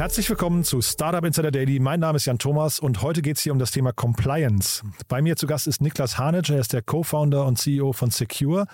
Herzlich willkommen zu Startup Insider Daily. Mein Name ist Jan Thomas und heute geht es hier um das Thema Compliance. Bei mir zu Gast ist Niklas Hanitsch, er ist der Co-Founder und CEO von Secure.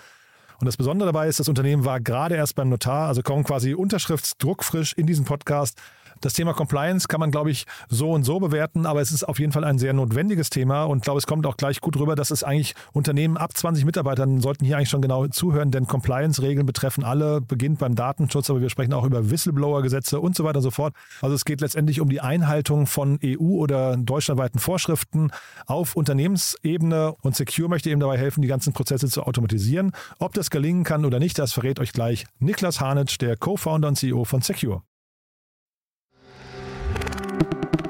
Und das Besondere dabei ist, das Unternehmen war gerade erst beim Notar, also kommen quasi unterschriftsdruckfrisch in diesen Podcast. Das Thema Compliance kann man, glaube ich, so und so bewerten, aber es ist auf jeden Fall ein sehr notwendiges Thema und glaube, es kommt auch gleich gut rüber, dass es eigentlich Unternehmen ab 20 Mitarbeitern sollten hier eigentlich schon genau zuhören, denn Compliance-Regeln betreffen alle, beginnt beim Datenschutz, aber wir sprechen auch über Whistleblower-Gesetze und so weiter und so fort. Also es geht letztendlich um die Einhaltung von EU- oder deutschlandweiten Vorschriften auf Unternehmensebene und Secure möchte eben dabei helfen, die ganzen Prozesse zu automatisieren. Ob das gelingen kann oder nicht, das verrät euch gleich Niklas Hanitsch, der Co-Founder und CEO von Secure.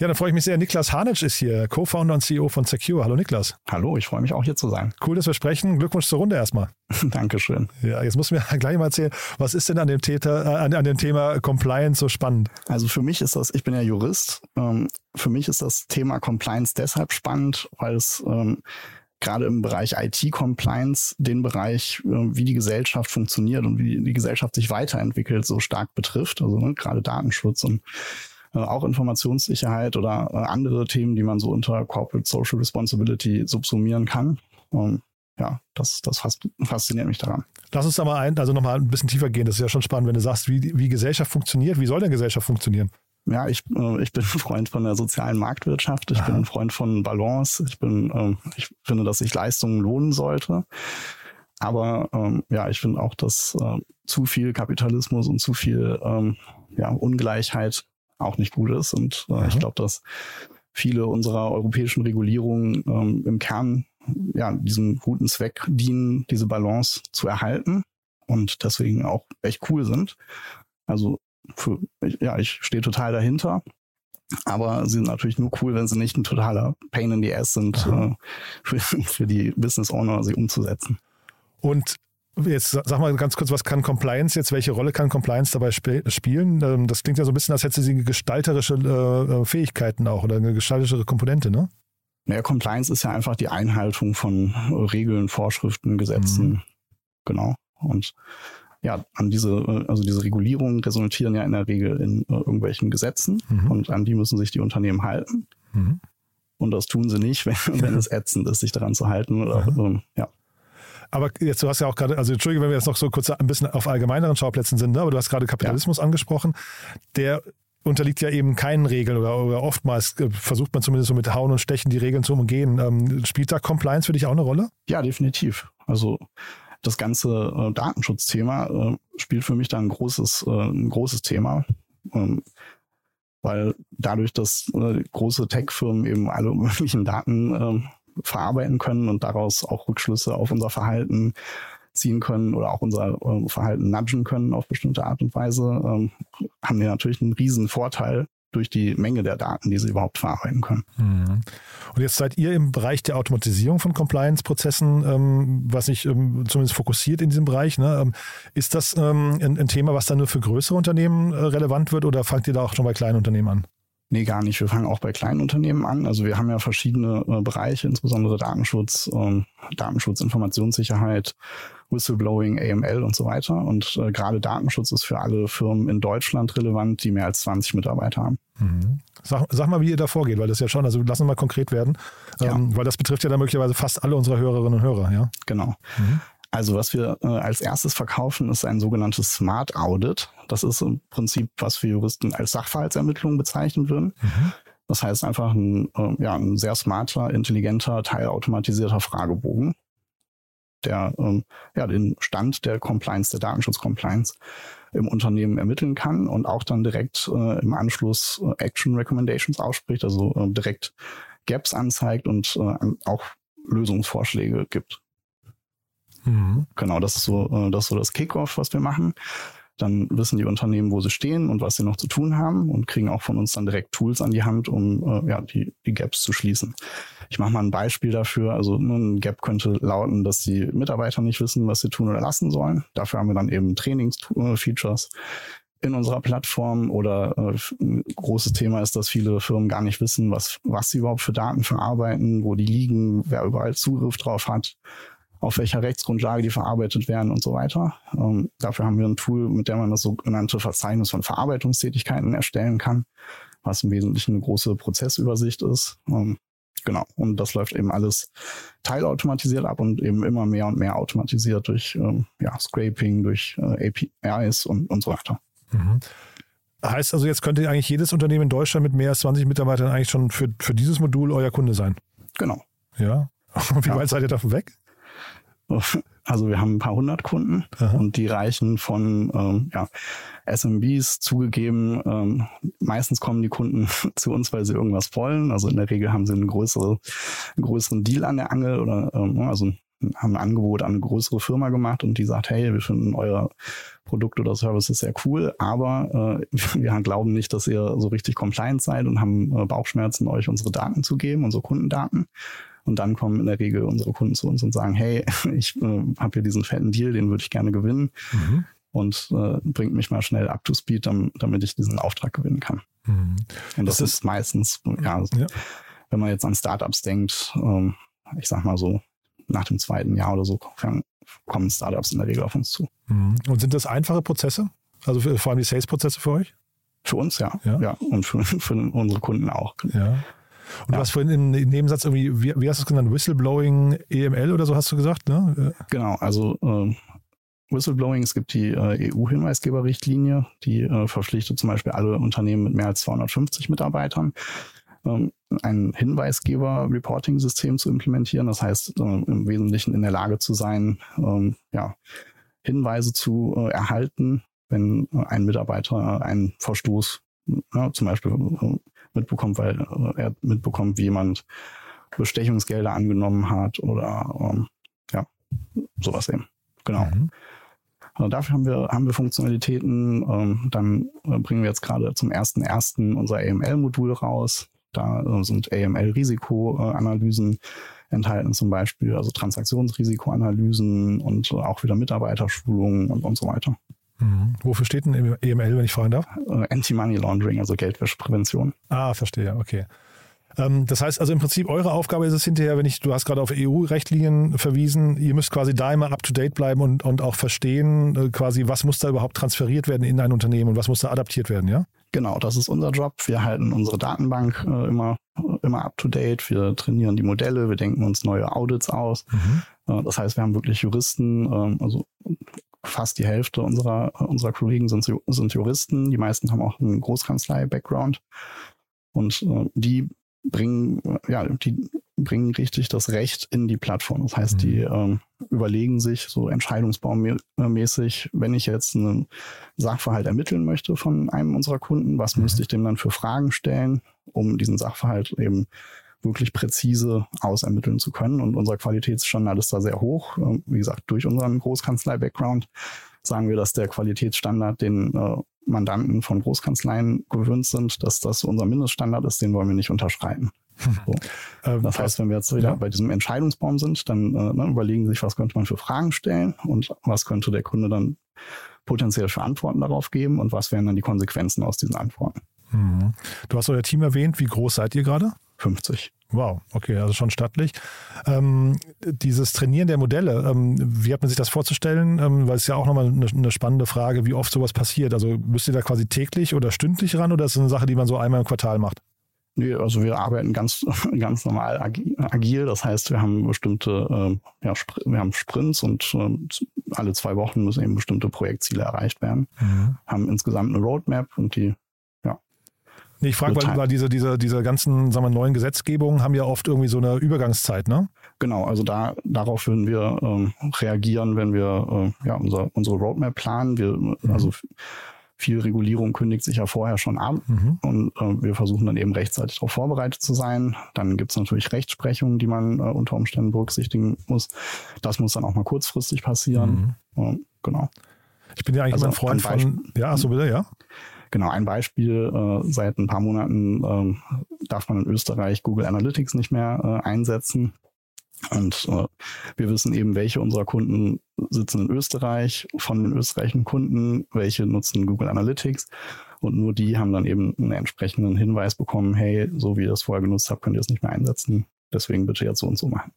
Ja, dann freue ich mich sehr. Niklas Hanitsch ist hier, Co-Founder und CEO von Secure. Hallo Niklas. Hallo, ich freue mich auch hier zu sein. Cool, dass wir sprechen. Glückwunsch zur Runde erstmal. Dankeschön. Ja, jetzt musst du mir gleich mal erzählen, was ist denn an dem, Täter, äh, an, an, dem Thema Compliance so spannend? Also für mich ist das, ich bin ja Jurist, ähm, für mich ist das Thema Compliance deshalb spannend, weil es ähm, gerade im Bereich IT-Compliance den Bereich, äh, wie die Gesellschaft funktioniert und wie die Gesellschaft sich weiterentwickelt, so stark betrifft. Also ne, gerade Datenschutz und auch Informationssicherheit oder äh, andere Themen, die man so unter Corporate Social Responsibility subsumieren kann. Und ja, das, das fasziniert mich daran. Lass uns da mal ein, also nochmal ein bisschen tiefer gehen. Das ist ja schon spannend, wenn du sagst, wie, wie Gesellschaft funktioniert. Wie soll denn Gesellschaft funktionieren? Ja, ich, äh, ich bin ein Freund von der sozialen Marktwirtschaft. Ich Aha. bin ein Freund von Balance. Ich bin, ähm, ich finde, dass sich Leistungen lohnen sollte. Aber ähm, ja, ich finde auch, dass äh, zu viel Kapitalismus und zu viel ähm, ja, Ungleichheit auch nicht gut ist. Und äh, ich glaube, dass viele unserer europäischen Regulierungen ähm, im Kern ja diesem guten Zweck dienen, diese Balance zu erhalten und deswegen auch echt cool sind. Also für, ja, ich stehe total dahinter. Aber sie sind natürlich nur cool, wenn sie nicht ein totaler Pain in the Ass sind, äh, für, für die Business Owner sie umzusetzen. Und Jetzt sag mal ganz kurz, was kann Compliance jetzt, welche Rolle kann Compliance dabei sp spielen? Ähm, das klingt ja so ein bisschen, als hätte sie gestalterische äh, äh, Fähigkeiten auch oder eine gestalterische Komponente, ne? Naja, Compliance ist ja einfach die Einhaltung von Regeln, Vorschriften, Gesetzen. Mhm. Genau. Und ja, an diese, äh, also diese Regulierungen resultieren ja in der Regel in irgendwelchen Gesetzen mhm. und an die müssen sich die Unternehmen halten. Mhm. Und das tun sie nicht, wenn, wenn es ätzend ist, sich daran zu halten oder ähm, ja. Aber jetzt, du hast ja auch gerade, also Entschuldige, wenn wir jetzt noch so kurz ein bisschen auf allgemeineren Schauplätzen sind, ne? aber du hast gerade Kapitalismus ja. angesprochen. Der unterliegt ja eben keinen Regeln oder, oder, oftmals äh, versucht man zumindest so mit Hauen und Stechen die Regeln zu umgehen. Ähm, spielt da Compliance für dich auch eine Rolle? Ja, definitiv. Also das ganze äh, Datenschutzthema äh, spielt für mich da ein großes, äh, ein großes Thema. Ähm, weil dadurch, dass äh, große Tech-Firmen eben alle möglichen Daten ähm, verarbeiten können und daraus auch Rückschlüsse auf unser Verhalten ziehen können oder auch unser äh, Verhalten nudgen können auf bestimmte Art und Weise, ähm, haben wir natürlich einen riesen Vorteil durch die Menge der Daten, die sie überhaupt verarbeiten können. Mhm. Und jetzt seid ihr im Bereich der Automatisierung von Compliance-Prozessen, ähm, was sich ähm, zumindest fokussiert in diesem Bereich. Ne? Ist das ein, ein, Thema, was dann nur für größere Unternehmen äh, relevant wird oder fangt ihr da auch schon bei kleinen Unternehmen an? Nee, gar nicht. Wir fangen auch bei kleinen Unternehmen an. Also wir haben ja verschiedene äh, Bereiche, insbesondere Datenschutz, ähm, Datenschutz, Informationssicherheit Whistleblowing, AML und so weiter. Und äh, gerade Datenschutz ist für alle Firmen in Deutschland relevant, die mehr als 20 Mitarbeiter haben. Mhm. Sag, sag, mal, wie ihr da vorgeht, weil das ja schon, also lassen wir mal konkret werden, ja. ähm, weil das betrifft ja dann möglicherweise fast alle unserer Hörerinnen und Hörer, ja? Genau. Mhm. Also was wir äh, als erstes verkaufen, ist ein sogenanntes Smart Audit. Das ist im Prinzip, was wir Juristen als Sachverhaltsermittlung bezeichnen würden. Mhm. Das heißt einfach ein, äh, ja, ein sehr smarter, intelligenter, teilautomatisierter Fragebogen, der ähm, ja, den Stand der Compliance, der Datenschutz-Compliance im Unternehmen ermitteln kann und auch dann direkt äh, im Anschluss äh, Action Recommendations ausspricht, also äh, direkt Gaps anzeigt und äh, auch Lösungsvorschläge gibt. Mhm. Genau, das ist so, äh, das ist so das Kickoff, was wir machen. Dann wissen die Unternehmen, wo sie stehen und was sie noch zu tun haben und kriegen auch von uns dann direkt Tools an die Hand, um äh, ja, die, die Gaps zu schließen. Ich mache mal ein Beispiel dafür. Also ein Gap könnte lauten, dass die Mitarbeiter nicht wissen, was sie tun oder lassen sollen. Dafür haben wir dann eben Trainingsfeatures in unserer Plattform oder äh, ein großes Thema ist, dass viele Firmen gar nicht wissen, was, was sie überhaupt für Daten verarbeiten, wo die liegen, wer überall Zugriff drauf hat auf welcher Rechtsgrundlage die verarbeitet werden und so weiter. Ähm, dafür haben wir ein Tool, mit dem man das sogenannte Verzeichnis von Verarbeitungstätigkeiten erstellen kann, was im Wesentlichen eine große Prozessübersicht ist. Ähm, genau. Und das läuft eben alles teilautomatisiert ab und eben immer mehr und mehr automatisiert durch ähm, ja, Scraping, durch äh, APIs und, und so weiter. Mhm. Heißt also, jetzt könnte eigentlich jedes Unternehmen in Deutschland mit mehr als 20 Mitarbeitern eigentlich schon für, für dieses Modul euer Kunde sein? Genau. Ja. Und wie ja. weit seid ihr davon weg? Also wir haben ein paar hundert Kunden Aha. und die reichen von ähm, ja, SMBs zugegeben. Ähm, meistens kommen die Kunden zu uns, weil sie irgendwas wollen. Also in der Regel haben sie einen, größere, einen größeren Deal an der Angel oder ähm, also haben ein Angebot an eine größere Firma gemacht und die sagt, hey, wir finden euer Produkt oder Service ist sehr cool, aber äh, wir glauben nicht, dass ihr so richtig compliant seid und haben äh, Bauchschmerzen, euch unsere Daten zu geben, unsere Kundendaten. Und dann kommen in der Regel unsere Kunden zu uns und sagen, hey, ich äh, habe hier diesen fetten Deal, den würde ich gerne gewinnen. Mhm. Und äh, bringt mich mal schnell up to speed, damit ich diesen Auftrag gewinnen kann. Mhm. Und das, das ist, ist meistens, ja, ja, wenn man jetzt an Startups denkt, ähm, ich sag mal so, nach dem zweiten Jahr oder so kommen Startups in der Regel auf uns zu. Mhm. Und sind das einfache Prozesse? Also für, vor allem die Sales-Prozesse für euch? Für uns ja. ja. ja. Und für, für unsere Kunden auch. Ja. Und ja. du hast vorhin im Nebensatz irgendwie, wie, wie hast du es genannt, Whistleblowing EML oder so hast du gesagt, ne? Genau, also äh, Whistleblowing, es gibt die äh, EU-Hinweisgeberrichtlinie, die äh, verpflichtet zum Beispiel alle Unternehmen mit mehr als 250 Mitarbeitern, ähm, ein Hinweisgeber-Reporting-System zu implementieren. Das heißt, äh, im Wesentlichen in der Lage zu sein, ähm, ja, Hinweise zu äh, erhalten, wenn äh, ein Mitarbeiter einen Verstoß, ja, zum Beispiel mitbekommt, weil äh, er mitbekommt, wie jemand Bestechungsgelder angenommen hat oder ähm, ja, sowas eben. Genau. Mhm. Also dafür haben wir, haben wir Funktionalitäten. Ähm, dann äh, bringen wir jetzt gerade zum ersten ersten unser AML-Modul raus. Da äh, sind AML-Risikoanalysen enthalten zum Beispiel, also Transaktionsrisikoanalysen und auch wieder Mitarbeiterschulungen und, und so weiter. Mhm. Wofür steht denn EML, wenn ich fragen darf? Äh, Anti-Money Laundering, also Geldwäscheprävention. Ah, verstehe, okay. Ähm, das heißt also im Prinzip, eure Aufgabe ist es hinterher, wenn ich, du hast gerade auf EU-Rechtlinien verwiesen, ihr müsst quasi da immer up to date bleiben und, und auch verstehen, äh, quasi, was muss da überhaupt transferiert werden in ein Unternehmen und was muss da adaptiert werden, ja? Genau, das ist unser Job. Wir halten unsere Datenbank äh, immer, immer up to date. Wir trainieren die Modelle, wir denken uns neue Audits aus. Mhm. Äh, das heißt, wir haben wirklich Juristen, äh, also fast die Hälfte unserer, unserer Kollegen sind, sind Juristen. Die meisten haben auch einen Großkanzlei-Background. Und äh, die bringen, ja, die bringen richtig das Recht in die Plattform. Das heißt, mhm. die ähm, überlegen sich so entscheidungsbaummäßig, wenn ich jetzt einen Sachverhalt ermitteln möchte von einem unserer Kunden, was mhm. müsste ich dem dann für Fragen stellen, um diesen Sachverhalt eben wirklich präzise ausermitteln zu können. Und unser Qualitätsstandard ist da sehr hoch. Ähm, wie gesagt, durch unseren Großkanzlei-Background sagen wir, dass der Qualitätsstandard, den äh, Mandanten von Großkanzleien gewöhnt sind, dass das unser Mindeststandard ist, den wollen wir nicht unterschreiten. So. Ähm, das heißt, wenn wir jetzt wieder ja. bei diesem Entscheidungsbaum sind, dann äh, ne, überlegen sich, was könnte man für Fragen stellen und was könnte der Kunde dann potenziell für Antworten darauf geben und was wären dann die Konsequenzen aus diesen Antworten. Mhm. Du hast euer Team erwähnt. Wie groß seid ihr gerade? 50. Wow, okay, also schon stattlich. Ähm, dieses Trainieren der Modelle, ähm, wie hat man sich das vorzustellen? Ähm, weil es ja auch nochmal eine, eine spannende Frage, wie oft sowas passiert. Also müsst ihr da quasi täglich oder stündlich ran oder ist das eine Sache, die man so einmal im Quartal macht? Nee, also wir arbeiten ganz, ganz normal agil. Das heißt, wir haben bestimmte, äh, ja, wir haben Sprints und äh, alle zwei Wochen müssen eben bestimmte Projektziele erreicht werden. Mhm. Haben insgesamt eine Roadmap und die Nee, ich frage, weil, weil, diese, diese, diese ganzen sagen wir, neuen Gesetzgebungen haben ja oft irgendwie so eine Übergangszeit, ne? Genau, also da, darauf würden wir ähm, reagieren, wenn wir äh, ja, unser, unsere Roadmap planen. Wir, mhm. Also viel Regulierung kündigt sich ja vorher schon an mhm. und äh, wir versuchen dann eben rechtzeitig darauf vorbereitet zu sein. Dann gibt es natürlich Rechtsprechungen, die man äh, unter Umständen berücksichtigen muss. Das muss dann auch mal kurzfristig passieren. Mhm. genau. Ich bin ja eigentlich also ein Freund von. Ja, so bitte, ja. Genau, ein Beispiel, äh, seit ein paar Monaten äh, darf man in Österreich Google Analytics nicht mehr äh, einsetzen. Und äh, wir wissen eben, welche unserer Kunden sitzen in Österreich, von den österreichischen Kunden, welche nutzen Google Analytics. Und nur die haben dann eben einen entsprechenden Hinweis bekommen, hey, so wie ihr das vorher genutzt habt, könnt ihr es nicht mehr einsetzen. Deswegen bitte jetzt so und so machen.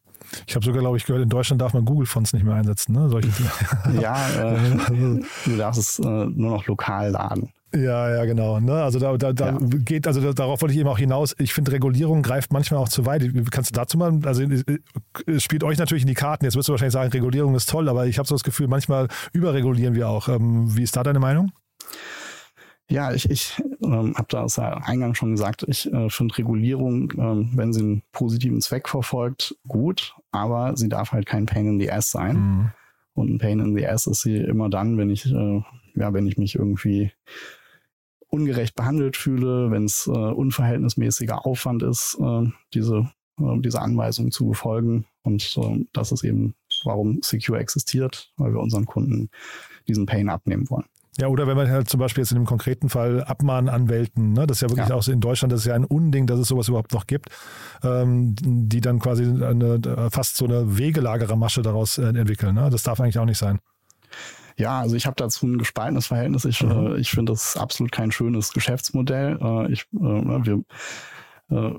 Ich habe sogar, glaube ich, gehört, in Deutschland darf man Google-Fonts nicht mehr einsetzen. Ne? Solche ja, äh, du darfst es äh, nur noch lokal laden. Ja, ja, genau. Ne? Also da, da, da ja. geht, also da, darauf wollte ich eben auch hinaus. Ich finde, Regulierung greift manchmal auch zu weit. Kannst du dazu mal, also es spielt euch natürlich in die Karten. Jetzt wirst du wahrscheinlich sagen, Regulierung ist toll, aber ich habe so das Gefühl, manchmal überregulieren wir auch. Ähm, wie ist da deine Meinung? Ja, ich, ich ähm, habe das ja eingangs schon gesagt, ich äh, finde Regulierung, ähm, wenn sie einen positiven Zweck verfolgt, gut, aber sie darf halt kein Pain in the Ass sein. Mhm. Und ein Pain in the Ass ist sie immer dann, wenn ich, äh, ja, wenn ich mich irgendwie ungerecht behandelt fühle, wenn es äh, unverhältnismäßiger Aufwand ist, äh, diese, äh, diese Anweisung zu befolgen. Und äh, das ist eben, warum Secure existiert, weil wir unseren Kunden diesen Pain abnehmen wollen. Ja, oder wenn man halt zum Beispiel jetzt in dem konkreten Fall Abmahnanwälten, ne, das ist ja wirklich ja. auch so in Deutschland, das ist ja ein Unding, dass es sowas überhaupt noch gibt, ähm, die dann quasi eine, fast so eine Wegelagerermasche daraus äh, entwickeln. Ne? Das darf eigentlich auch nicht sein. Ja, also ich habe dazu ein gespaltenes Verhältnis. Ich, mhm. äh, ich finde das absolut kein schönes Geschäftsmodell. Äh, ich, äh, ne, wir äh,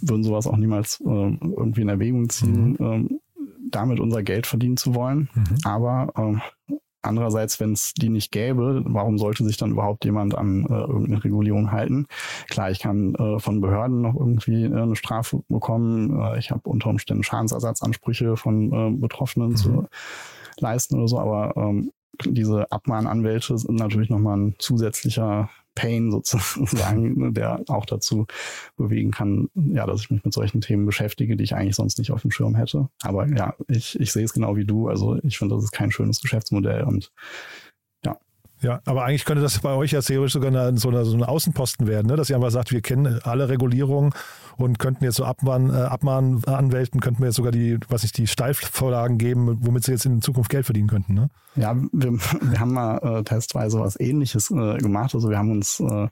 würden sowas auch niemals äh, irgendwie in Erwägung ziehen, mhm. Ähm, damit unser Geld verdienen zu wollen. Mhm. Aber ähm, Andererseits, wenn es die nicht gäbe, warum sollte sich dann überhaupt jemand an äh, irgendeine Regulierung halten? Klar, ich kann äh, von Behörden noch irgendwie äh, eine Strafe bekommen. Äh, ich habe unter Umständen Schadensersatzansprüche von äh, Betroffenen mhm. zu leisten oder so, aber ähm, diese Abmahnanwälte sind natürlich nochmal ein zusätzlicher Pain sozusagen, ne, der auch dazu bewegen kann, ja, dass ich mich mit solchen Themen beschäftige, die ich eigentlich sonst nicht auf dem Schirm hätte. Aber ja, ich, ich sehe es genau wie du. Also ich finde, das ist kein schönes Geschäftsmodell und ja, aber eigentlich könnte das bei euch ja theoretisch sogar eine, so, eine, so ein Außenposten werden, ne? dass ihr einfach sagt, wir kennen alle Regulierungen und könnten jetzt so Abmahn, äh, Abmahnanwälten, könnten wir jetzt sogar die, was ich, die Steilvorlagen geben, womit sie jetzt in Zukunft Geld verdienen könnten. Ne? Ja, wir, wir haben mal äh, testweise was ähnliches äh, gemacht. Also wir haben uns äh,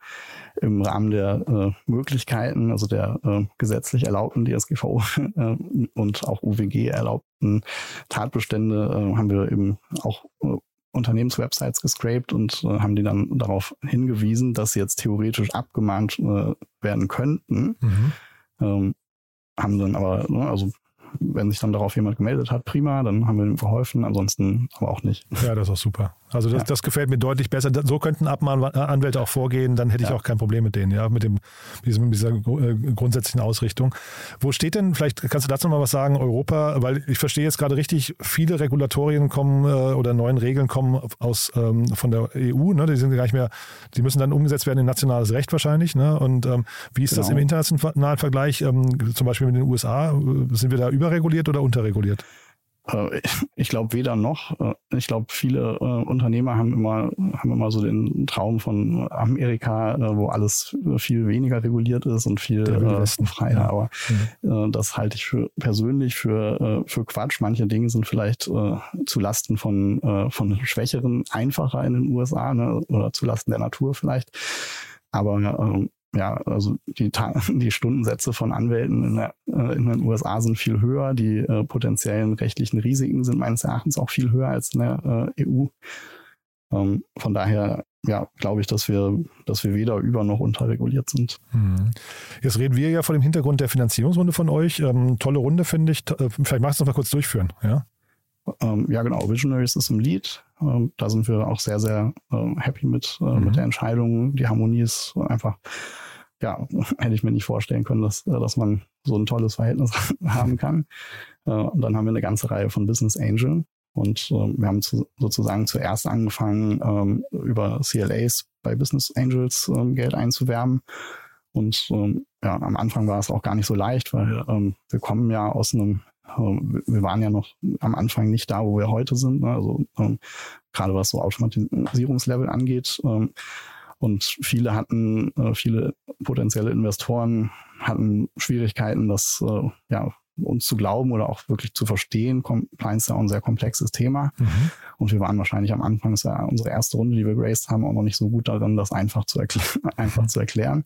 im Rahmen der äh, Möglichkeiten, also der äh, gesetzlich erlaubten DSGVO äh, und auch UWG erlaubten Tatbestände, äh, haben wir eben auch äh, Unternehmenswebsites gescraped und äh, haben die dann darauf hingewiesen, dass sie jetzt theoretisch abgemahnt äh, werden könnten. Mhm. Ähm, haben dann aber, ne, also wenn sich dann darauf jemand gemeldet hat, prima, dann haben wir ihm geholfen, ansonsten aber auch nicht. Ja, das ist auch super. Also das, ja. das gefällt mir deutlich besser. So könnten Abmahnanwälte auch vorgehen, dann hätte ich ja. auch kein Problem mit denen, ja, mit dem, diesem, dieser äh, grundsätzlichen Ausrichtung. Wo steht denn, vielleicht kannst du dazu mal was sagen, Europa, weil ich verstehe jetzt gerade richtig, viele Regulatorien kommen äh, oder neuen Regeln kommen aus ähm, von der EU, ne? Die sind gar nicht mehr, die müssen dann umgesetzt werden in nationales Recht wahrscheinlich. Ne? Und ähm, wie ist genau. das im internationalen Vergleich, ähm, zum Beispiel mit den USA? Sind wir da überreguliert oder unterreguliert? Äh, ich glaube weder noch. Äh, ich glaube, viele äh, Unternehmer haben immer, haben immer so den Traum von Amerika, wo alles viel weniger reguliert ist und viel äh, freier. Ja. Aber mhm. das halte ich für persönlich für, für Quatsch. Manche Dinge sind vielleicht äh, zu Lasten von, von Schwächeren einfacher in den USA ne? oder zu Lasten der Natur vielleicht. Aber ähm, ja, also die, die Stundensätze von Anwälten in, der, äh, in, den USA sind viel höher. Die äh, potenziellen rechtlichen Risiken sind meines Erachtens auch viel höher als in der äh, EU. Ähm, von daher ja, glaube ich, dass wir, dass wir weder über noch unterreguliert sind. Mhm. Jetzt reden wir ja vor dem Hintergrund der Finanzierungsrunde von euch. Ähm, tolle Runde, finde ich. Äh, vielleicht magst du noch mal kurz durchführen, ja? Ähm, ja, genau. Visionaries ist im Lead. Ähm, da sind wir auch sehr, sehr ähm, happy mit, äh, mhm. mit der Entscheidung. Die Harmonie ist einfach, ja, hätte ich mir nicht vorstellen können, dass, äh, dass man so ein tolles Verhältnis haben kann. Äh, und dann haben wir eine ganze Reihe von Business Angel. Und äh, wir haben zu, sozusagen zuerst angefangen, ähm, über CLAs bei Business Angels ähm, Geld einzuwerben. Und ähm, ja, am Anfang war es auch gar nicht so leicht, weil ähm, wir kommen ja aus einem ähm, wir waren ja noch am Anfang nicht da, wo wir heute sind. Ne? Also ähm, gerade was so Automatisierungslevel angeht. Ähm, und viele hatten, äh, viele potenzielle Investoren hatten Schwierigkeiten, das äh, ja uns zu glauben oder auch wirklich zu verstehen. Compliance ist ja auch ein sehr komplexes Thema. Mhm. Und wir waren wahrscheinlich am Anfang, das war unsere erste Runde, die wir graced haben, auch noch nicht so gut darin, das einfach zu, einfach mhm. zu erklären.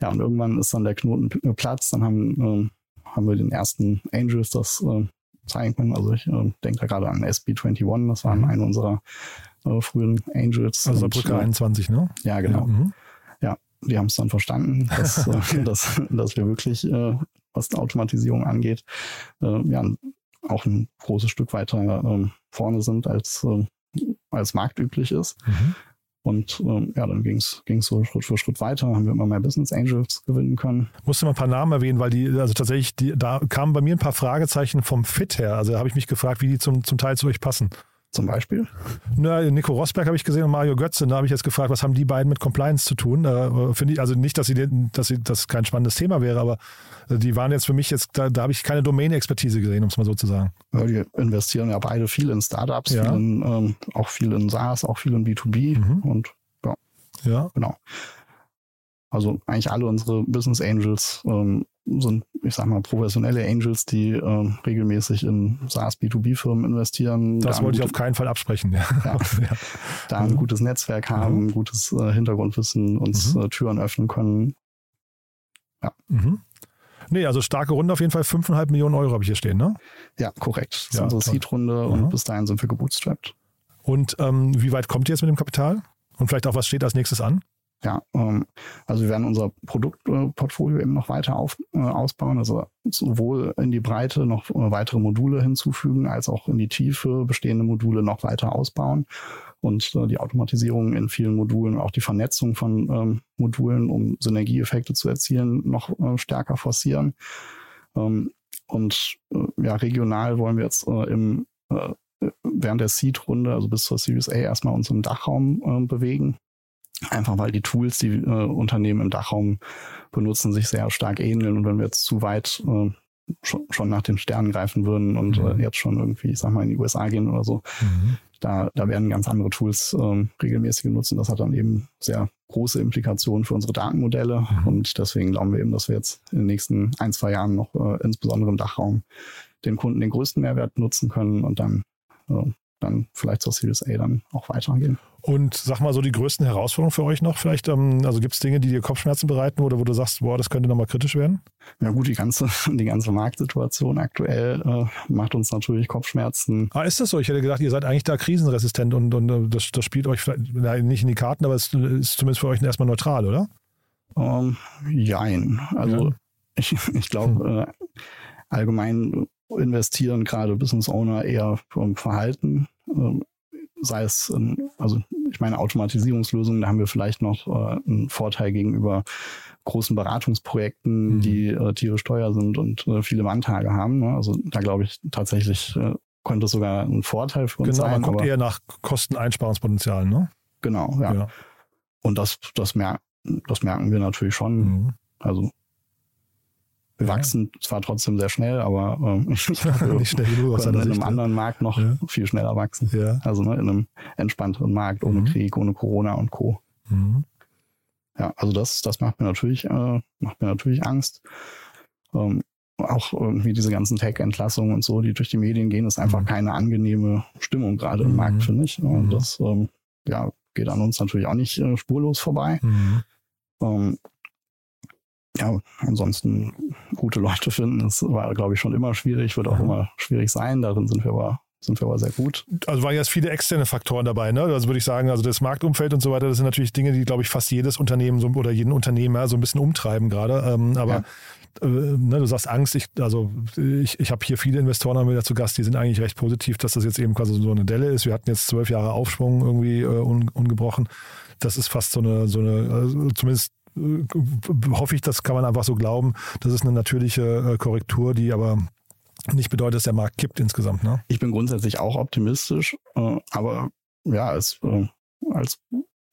Ja, und irgendwann ist dann der Knoten Platz. Dann haben äh, haben wir den ersten Angels das äh, zeigen können. Also ich äh, denke da gerade an SB21, das waren mhm. eine unserer äh, frühen Angels. Also Brücke 21, ne? Ja, genau. Ja, mhm. ja die haben es dann verstanden, dass, äh, dass, dass wir wirklich, äh, was die Automatisierung angeht, äh, ja, auch ein großes Stück weiter äh, vorne sind, als, äh, als marktüblich ist. Mhm. Und ähm, ja, dann ging es so Schritt für Schritt weiter, haben wir immer mehr Business Angels gewinnen können. Musste mal ein paar Namen erwähnen, weil die, also tatsächlich, die, da kamen bei mir ein paar Fragezeichen vom Fit her. Also da habe ich mich gefragt, wie die zum, zum Teil zu euch passen zum Beispiel? Na, Nico Rosberg habe ich gesehen und Mario Götze. Da habe ich jetzt gefragt, was haben die beiden mit Compliance zu tun? Äh, Finde ich, also nicht, dass sie, dass sie das kein spannendes Thema wäre, aber äh, die waren jetzt für mich jetzt, da, da habe ich keine Domain-Expertise gesehen, um es mal so zu sagen. Ja, die investieren ja beide viel in Startups, ja. viel in, ähm, auch viel in SaaS, auch viel in B2B mhm. und ja. Ja. Genau. Also eigentlich alle unsere Business Angels ähm, sind, ich sag mal, professionelle Angels, die äh, regelmäßig in SaaS B2B-Firmen investieren. Das wollte ich auf keinen Fall absprechen. Ja. ja. ja. Da ein mhm. gutes Netzwerk haben, mhm. gutes äh, Hintergrundwissen, uns mhm. äh, Türen öffnen können. Ja. Mhm. Nee, also starke Runde auf jeden Fall. 5,5 Millionen Euro habe ich hier stehen, ne? Ja, korrekt. Das ja, ist unsere Seed-Runde und bis dahin sind wir gebootstrapped. Und ähm, wie weit kommt ihr jetzt mit dem Kapital? Und vielleicht auch, was steht als nächstes an? Ja, ähm, also wir werden unser Produktportfolio eben noch weiter auf, äh, ausbauen, also sowohl in die Breite noch äh, weitere Module hinzufügen, als auch in die Tiefe bestehende Module noch weiter ausbauen und äh, die Automatisierung in vielen Modulen, auch die Vernetzung von ähm, Modulen, um Synergieeffekte zu erzielen, noch äh, stärker forcieren. Ähm, und äh, ja, regional wollen wir jetzt äh, im äh, während der Seed-Runde, also bis zur Series A, erstmal uns im Dachraum äh, bewegen Einfach weil die Tools, die äh, Unternehmen im Dachraum benutzen, sich sehr stark ähneln. Und wenn wir jetzt zu weit äh, schon, schon nach den Sternen greifen würden und äh, mhm. äh, jetzt schon irgendwie, ich sag mal, in die USA gehen oder so, mhm. da, da werden ganz andere Tools äh, regelmäßig genutzt. Und das hat dann eben sehr große Implikationen für unsere Datenmodelle. Mhm. Und deswegen glauben wir eben, dass wir jetzt in den nächsten ein, zwei Jahren noch äh, insbesondere im Dachraum den Kunden den größten Mehrwert nutzen können und dann äh, dann vielleicht zur Series A dann auch weitergehen. Und sag mal so die größten Herausforderungen für euch noch vielleicht, ähm, also gibt es Dinge, die dir Kopfschmerzen bereiten oder wo du sagst, boah, das könnte nochmal kritisch werden? Ja gut, die ganze, die ganze Marktsituation aktuell äh, macht uns natürlich Kopfschmerzen. Ah, ist das so? Ich hätte gedacht, ihr seid eigentlich da krisenresistent und, und äh, das, das spielt euch vielleicht nicht in die Karten, aber es ist zumindest für euch erstmal neutral, oder? Ähm, jein. Also ja. ich, ich glaube, hm. äh, allgemein investieren gerade Business Owner eher vom Verhalten. Ähm, sei es, also ich meine Automatisierungslösungen, da haben wir vielleicht noch äh, einen Vorteil gegenüber großen Beratungsprojekten, mhm. die äh, tierisch teuer sind und äh, viele Manntage haben. Ne? Also da glaube ich tatsächlich äh, könnte es sogar ein Vorteil für uns genau, sein. Genau, man guckt eher nach Kosteneinsparungspotenzialen, ne? Genau, ja. ja. Und das, das, mer das merken wir natürlich schon. Mhm. Also wir wachsen zwar trotzdem sehr schnell, aber ähm, nicht schnell genug aus in einem anderen Markt noch ja. viel schneller wachsen. Ja. Also ne, in einem entspannteren Markt, ohne mhm. Krieg, ohne Corona und Co. Mhm. Ja, also das, das macht mir natürlich, äh, macht mir natürlich Angst. Ähm, auch irgendwie diese ganzen Tech-Entlassungen und so, die durch die Medien gehen, ist einfach mhm. keine angenehme Stimmung gerade im Markt, mhm. finde ich. Und mhm. das ähm, ja, geht an uns natürlich auch nicht äh, spurlos vorbei. Mhm. Ähm, ja, ansonsten gute Leute finden, das war, glaube ich, schon immer schwierig, wird auch mhm. immer schwierig sein. Darin sind wir aber sind wir aber sehr gut. Also waren jetzt viele externe Faktoren dabei, ne? Also würde ich sagen, also das Marktumfeld und so weiter, das sind natürlich Dinge, die, glaube ich, fast jedes Unternehmen so, oder jeden Unternehmer so ein bisschen umtreiben gerade. Ähm, aber ja. Äh, ne, du sagst Angst, ich, also ich, ich habe hier viele Investoren haben wieder zu Gast, die sind eigentlich recht positiv, dass das jetzt eben quasi so eine Delle ist. Wir hatten jetzt zwölf Jahre Aufschwung irgendwie äh, un, ungebrochen. Das ist fast so eine, so eine, also zumindest hoffe ich, das kann man einfach so glauben. Das ist eine natürliche äh, Korrektur, die aber nicht bedeutet, dass der Markt kippt insgesamt. Ne? Ich bin grundsätzlich auch optimistisch, äh, aber ja, es, als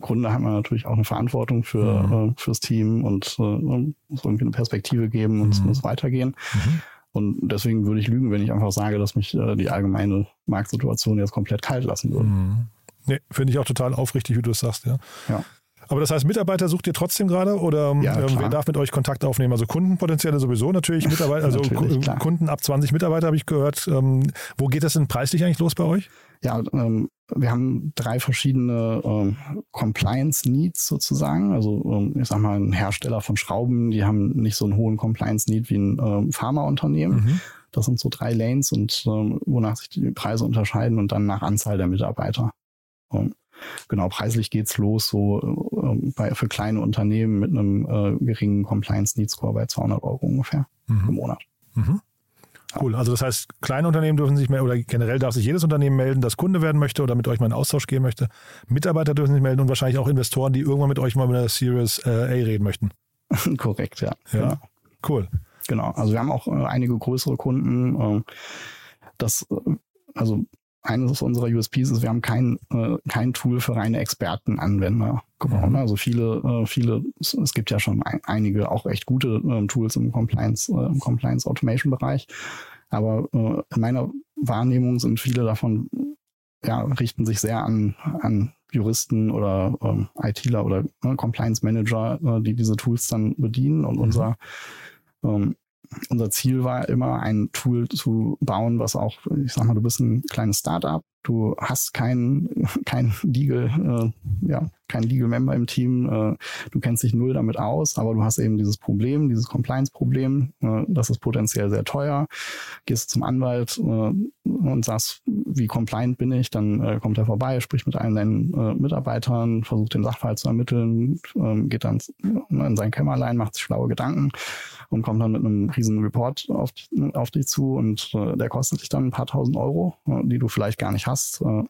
Gründer haben wir natürlich auch eine Verantwortung für mhm. fürs Team und muss irgendwie eine Perspektive geben und mhm. es muss weitergehen. Mhm. Und deswegen würde ich lügen, wenn ich einfach sage, dass mich die allgemeine Marktsituation jetzt komplett kalt lassen würde. Mhm. Nee, finde ich auch total aufrichtig, wie du es sagst, ja. Ja. Aber das heißt, Mitarbeiter sucht ihr trotzdem gerade oder ja, ähm, wer darf mit euch Kontakt aufnehmen? Also Kundenpotenziale sowieso natürlich, Mitarbeiter, also natürlich, Kunden ab 20 Mitarbeiter habe ich gehört. Ähm, wo geht das denn preislich eigentlich los bei euch? Ja, ähm, wir haben drei verschiedene ähm, Compliance Needs sozusagen. Also ähm, ich sag mal, ein Hersteller von Schrauben, die haben nicht so einen hohen Compliance Need wie ein ähm, Pharmaunternehmen. Mhm. Das sind so drei Lanes und ähm, wonach sich die Preise unterscheiden und dann nach Anzahl der Mitarbeiter. Ähm, Genau, preislich geht's los, so äh, bei, für kleine Unternehmen mit einem äh, geringen Compliance Need Score bei 200 Euro ungefähr mhm. im Monat. Mhm. Cool. Also das heißt, kleine Unternehmen dürfen sich mehr oder generell darf sich jedes Unternehmen melden, das Kunde werden möchte oder mit euch mal in Austausch gehen möchte. Mitarbeiter dürfen sich melden und wahrscheinlich auch Investoren, die irgendwann mit euch mal mit der Series äh, A reden möchten. Korrekt, ja. ja. ja. Cool. Genau. Also wir haben auch äh, einige größere Kunden. Äh, das, also eines unserer USPs ist, wir haben kein, äh, kein Tool für reine Expertenanwender gebaut. Mhm. Also viele, äh, viele, es gibt ja schon ein, einige auch echt gute äh, Tools im Compliance, äh, im Compliance Automation Bereich. Aber äh, in meiner Wahrnehmung sind viele davon, ja, richten sich sehr an, an Juristen oder ähm, ITler oder äh, Compliance Manager, äh, die diese Tools dann bedienen. Und mhm. unser ähm, unser Ziel war immer, ein Tool zu bauen, was auch, ich sag mal, du bist ein kleines Startup, du hast kein, kein Legal, äh, ja, kein Legal Member im Team, äh, du kennst dich null damit aus, aber du hast eben dieses Problem, dieses Compliance-Problem, äh, das ist potenziell sehr teuer. Gehst zum Anwalt äh, und sagst, wie compliant bin ich, dann äh, kommt er vorbei, spricht mit allen deinen äh, Mitarbeitern, versucht den Sachverhalt zu ermitteln, äh, geht dann in sein Kämmerlein, macht sich schlaue Gedanken und kommt dann mit einem riesen Report auf, auf dich zu und äh, der kostet dich dann ein paar tausend Euro, äh, die du vielleicht gar nicht hast. Äh,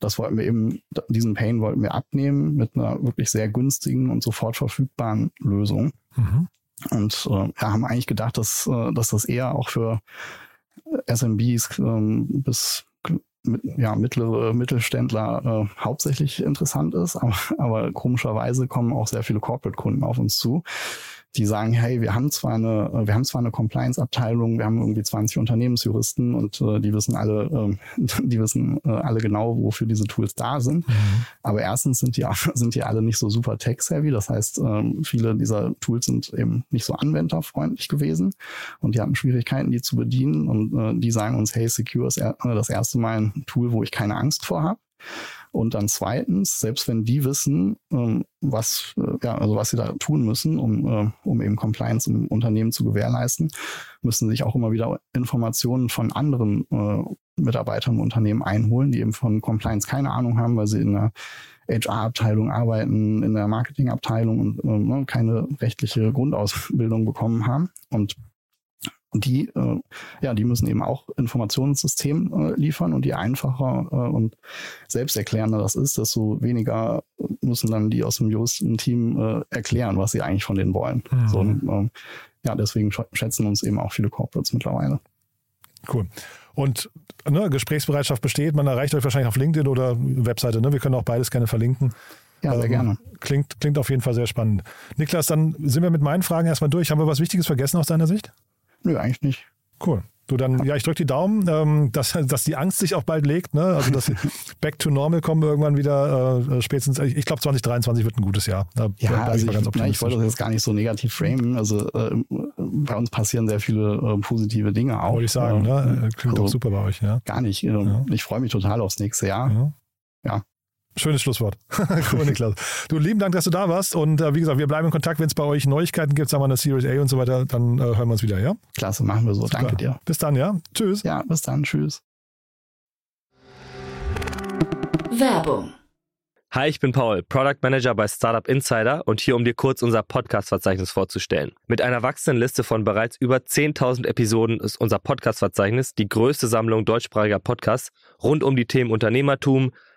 das wollten wir eben, diesen Pain wollten wir abnehmen mit einer wirklich sehr günstigen und sofort verfügbaren Lösung. Mhm. Und äh, ja, haben eigentlich gedacht, dass, äh, dass das eher auch für SMBs äh, bis mit, ja, mittlere Mittelständler äh, hauptsächlich interessant ist, aber, aber komischerweise kommen auch sehr viele Corporate-Kunden auf uns zu, die sagen, hey, wir haben zwar eine, äh, wir haben zwar eine Compliance-Abteilung, wir haben irgendwie 20 Unternehmensjuristen und äh, die wissen alle, äh, die wissen äh, alle genau, wofür diese Tools da sind. Mhm. Aber erstens sind die, sind die alle nicht so super tech-savvy. Das heißt, ähm, viele dieser Tools sind eben nicht so anwenderfreundlich gewesen und die hatten Schwierigkeiten, die zu bedienen. Und äh, die sagen uns, hey, Secure ist das erste Mal ein Tool, wo ich keine Angst vor habe. Und dann zweitens, selbst wenn die wissen, ähm, was, äh, ja, also was sie da tun müssen, um, äh, um eben Compliance im Unternehmen zu gewährleisten, müssen sich auch immer wieder Informationen von anderen äh, Mitarbeitern im Unternehmen einholen, die eben von Compliance keine Ahnung haben, weil sie in der HR-Abteilung arbeiten, in der Marketing-Abteilung und äh, keine rechtliche Grundausbildung bekommen haben. Und die, äh, ja, die müssen eben auch Informationssystem äh, liefern und je einfacher äh, und selbsterklärender das ist, desto weniger müssen dann die aus dem Juristenteam äh, erklären, was sie eigentlich von denen wollen. Mhm. So, und, äh, ja, deswegen schätzen uns eben auch viele Corporates mittlerweile. Cool. Und ne, Gesprächsbereitschaft besteht, man erreicht euch wahrscheinlich auf LinkedIn oder Webseite, ne? Wir können auch beides gerne verlinken. Ja, sehr ähm, gerne. Klingt, klingt auf jeden Fall sehr spannend. Niklas, dann sind wir mit meinen Fragen erstmal durch. Haben wir was Wichtiges vergessen aus deiner Sicht? Nö, eigentlich nicht. Cool. Du dann, ja, ich drücke die Daumen, ähm, dass, dass die Angst sich auch bald legt, ne? Also dass Back to Normal kommen irgendwann wieder äh, spätestens, ich glaube 2023 wird ein gutes Jahr. Da ja, also ich, ich, ich, wollte das jetzt gar nicht so negativ framen. Also äh, bei uns passieren sehr viele äh, positive Dinge auch. Wollte ich sagen, ne? Äh, klingt also, auch super bei euch, ja. Gar nicht. Ähm, ja. Ich freue mich total aufs nächste Jahr. Ja. ja. Schönes Schlusswort. cool, Niklas. Du, lieben Dank, dass du da warst. Und äh, wie gesagt, wir bleiben in Kontakt. Wenn es bei euch Neuigkeiten gibt, sagen wir eine Series A und so weiter, dann äh, hören wir uns wieder, ja? Klasse, machen wir so. Super. Danke dir. Bis dann, ja? Tschüss. Ja, bis dann. Tschüss. Werbung. Hi, ich bin Paul, Product Manager bei Startup Insider und hier, um dir kurz unser Podcast-Verzeichnis vorzustellen. Mit einer wachsenden Liste von bereits über 10.000 Episoden ist unser Podcast-Verzeichnis die größte Sammlung deutschsprachiger Podcasts rund um die Themen Unternehmertum,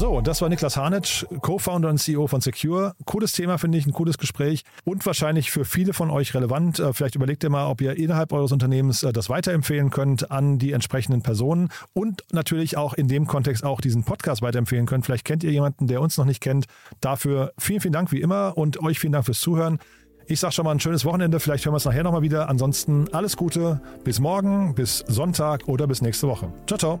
So, das war Niklas Harnitsch, Co-Founder und CEO von Secure. Cooles Thema, finde ich, ein cooles Gespräch und wahrscheinlich für viele von euch relevant. Äh, vielleicht überlegt ihr mal, ob ihr innerhalb eures Unternehmens äh, das weiterempfehlen könnt an die entsprechenden Personen und natürlich auch in dem Kontext auch diesen Podcast weiterempfehlen könnt. Vielleicht kennt ihr jemanden, der uns noch nicht kennt. Dafür vielen, vielen Dank wie immer und euch vielen Dank fürs Zuhören. Ich sage schon mal ein schönes Wochenende. Vielleicht hören wir es nachher nochmal wieder. Ansonsten alles Gute. Bis morgen, bis Sonntag oder bis nächste Woche. Ciao, ciao.